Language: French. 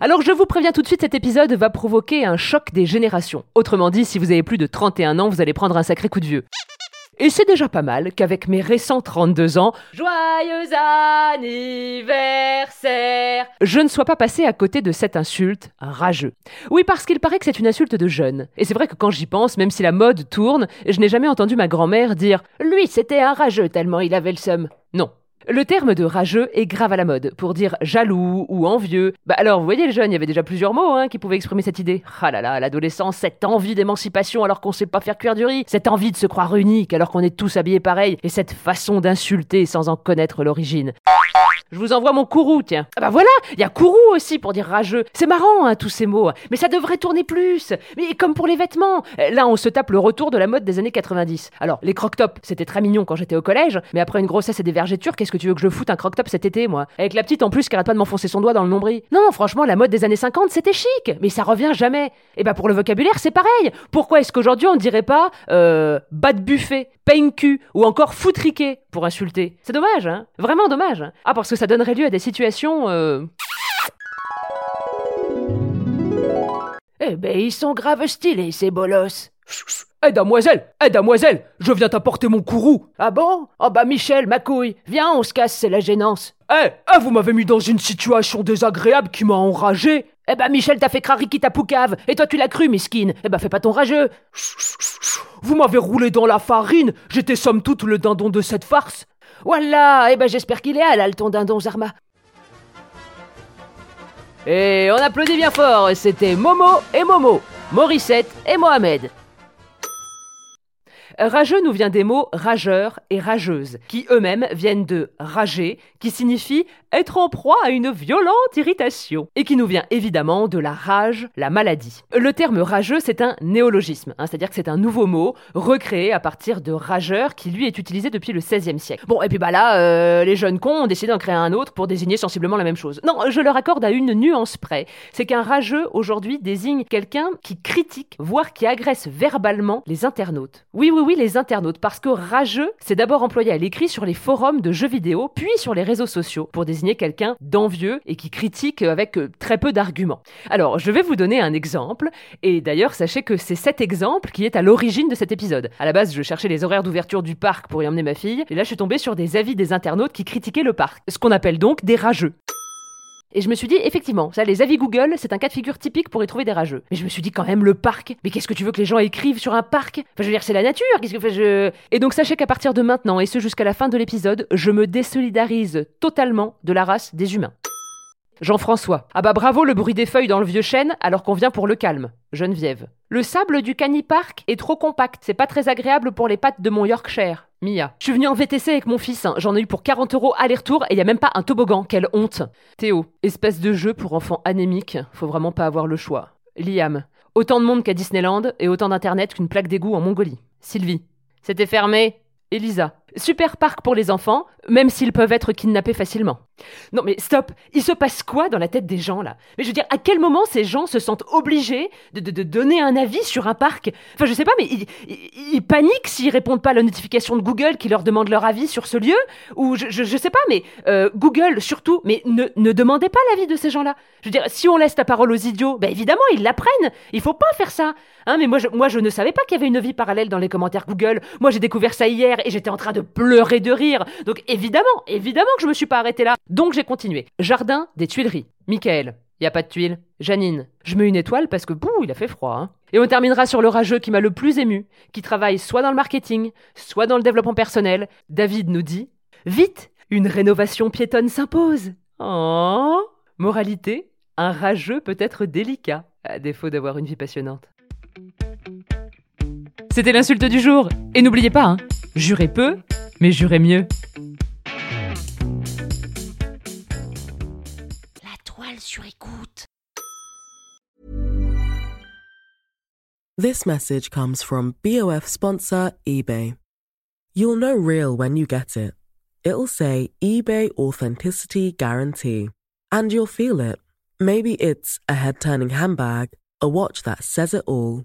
Alors je vous préviens tout de suite, cet épisode va provoquer un choc des générations. Autrement dit, si vous avez plus de 31 ans, vous allez prendre un sacré coup de vieux. Et c'est déjà pas mal qu'avec mes récents 32 ans, joyeux anniversaire, je ne sois pas passé à côté de cette insulte rageux. Oui, parce qu'il paraît que c'est une insulte de jeune. Et c'est vrai que quand j'y pense, même si la mode tourne, je n'ai jamais entendu ma grand-mère dire lui c'était un rageux tellement il avait le seum. Non, le terme de rageux est grave à la mode, pour dire jaloux ou envieux. Bah alors, vous voyez le jeune, il y avait déjà plusieurs mots hein, qui pouvaient exprimer cette idée. Ah là là, l'adolescence, cette envie d'émancipation alors qu'on sait pas faire cuire du riz, cette envie de se croire unique alors qu'on est tous habillés pareil, et cette façon d'insulter sans en connaître l'origine. Je vous envoie mon courroux, tiens. Ah bah voilà, il y a courroux aussi pour dire rageux. C'est marrant, hein, tous ces mots. Mais ça devrait tourner plus. Mais comme pour les vêtements. Là, on se tape le retour de la mode des années 90. Alors, les croc-tops, c'était très mignon quand j'étais au collège, mais après une grossesse et des vergetures, qu'est-ce que tu veux que je foute un croc-top cet été, moi? Avec la petite en plus qui arrête pas de m'enfoncer son doigt dans le nombril. Non, franchement, la mode des années 50, c'était chic, mais ça revient jamais. Et bah pour le vocabulaire, c'est pareil. Pourquoi est-ce qu'aujourd'hui on dirait pas euh, bas de buffet, pain cul ou encore foutriqué? Pour insulter C'est dommage, hein Vraiment dommage. Ah, parce que ça donnerait lieu à des situations. Euh... Eh ben, ils sont grave stylés, ces bolosses. Eh damoiselle Eh damoiselle Je viens t'apporter mon courroux Ah bon? Oh bah Michel, ma couille, viens, on se casse, c'est la gênance. Eh Eh, vous m'avez mis dans une situation désagréable qui m'a enragé Eh bah Michel t'a fait ta poucave, et toi tu l'as cru, misquine. Eh bah fais pas ton rageux. Vous m'avez roulé dans la farine J'étais somme toute le dindon de cette farce Voilà, eh ben j'espère qu'il est halal ton dindon Zarma. Et on applaudit bien fort, c'était Momo et Momo, Morissette et Mohamed. Rageux nous vient des mots rageur et rageuse, qui eux-mêmes viennent de rager, qui signifie être en proie à une violente irritation, et qui nous vient évidemment de la rage, la maladie. Le terme rageux, c'est un néologisme, hein, c'est-à-dire que c'est un nouveau mot recréé à partir de rageur qui lui est utilisé depuis le XVIe siècle. Bon, et puis bah là, euh, les jeunes cons ont décidé d'en créer un autre pour désigner sensiblement la même chose. Non, je leur accorde à une nuance près, c'est qu'un rageux aujourd'hui désigne quelqu'un qui critique, voire qui agresse verbalement les internautes. Oui, oui, oui, les internautes, parce que rageux, c'est d'abord employé à l'écrit sur les forums de jeux vidéo, puis sur les réseaux sociaux, pour désigner quelqu'un d'envieux et qui critique avec euh, très peu d'arguments. Alors, je vais vous donner un exemple, et d'ailleurs, sachez que c'est cet exemple qui est à l'origine de cet épisode. À la base, je cherchais les horaires d'ouverture du parc pour y emmener ma fille, et là, je suis tombée sur des avis des internautes qui critiquaient le parc, ce qu'on appelle donc des rageux. Et je me suis dit, effectivement, ça, les avis Google, c'est un cas de figure typique pour y trouver des rageux. Mais je me suis dit, quand même, le parc. Mais qu'est-ce que tu veux que les gens écrivent sur un parc? Enfin, je veux dire, c'est la nature. Qu'est-ce que enfin, je. Et donc, sachez qu'à partir de maintenant, et ce jusqu'à la fin de l'épisode, je me désolidarise totalement de la race des humains. Jean-François. Ah bah bravo le bruit des feuilles dans le vieux chêne alors qu'on vient pour le calme. Geneviève. Le sable du Cani Park est trop compact, c'est pas très agréable pour les pattes de mon Yorkshire. Mia. Je suis venue en VTC avec mon fils, hein. j'en ai eu pour 40 euros aller-retour et y a même pas un toboggan, quelle honte. Théo. Espèce de jeu pour enfants anémiques, faut vraiment pas avoir le choix. Liam. Autant de monde qu'à Disneyland et autant d'internet qu'une plaque d'égout en Mongolie. Sylvie. C'était fermé. Elisa. Super parc pour les enfants, même s'ils peuvent être kidnappés facilement. Non mais stop, il se passe quoi dans la tête des gens là? Mais je veux dire, à quel moment ces gens se sentent obligés de, de- donner un avis sur un parc? Enfin je sais pas, mais ils, paniquent s'ils répondent pas à la notification de Google qui leur demande leur avis sur ce lieu? Ou je, je, sais pas, mais euh, Google surtout, mais ne, ne demandez pas l'avis de ces gens-là. Je veux dire, si on laisse la parole aux idiots, ben évidemment ils l'apprennent. Il faut pas faire ça. Hein, mais moi je, moi je ne savais pas qu'il y avait une vie parallèle dans les commentaires Google. Moi j'ai découvert ça hier et j'étais en train de pleurer de rire. Donc évidemment, évidemment que je me suis pas arrêtée là. Donc j'ai continué. Jardin des Tuileries. Michael, y a pas de tuiles. Janine, je mets une étoile parce que bouh, il a fait froid. Hein. Et on terminera sur le rageux qui m'a le plus ému, qui travaille soit dans le marketing, soit dans le développement personnel. David nous dit Vite, une rénovation piétonne s'impose. Oh Moralité, un rageux peut être délicat, à défaut d'avoir une vie passionnante. C'était l'insulte du jour. Et n'oubliez pas, hein, jurez peu, mais jurez mieux. La toile sur écoute. This message comes from BOF sponsor eBay. You'll know real when you get it. It'll say eBay Authenticity Guarantee. And you'll feel it. Maybe it's a head turning handbag, a watch that says it all,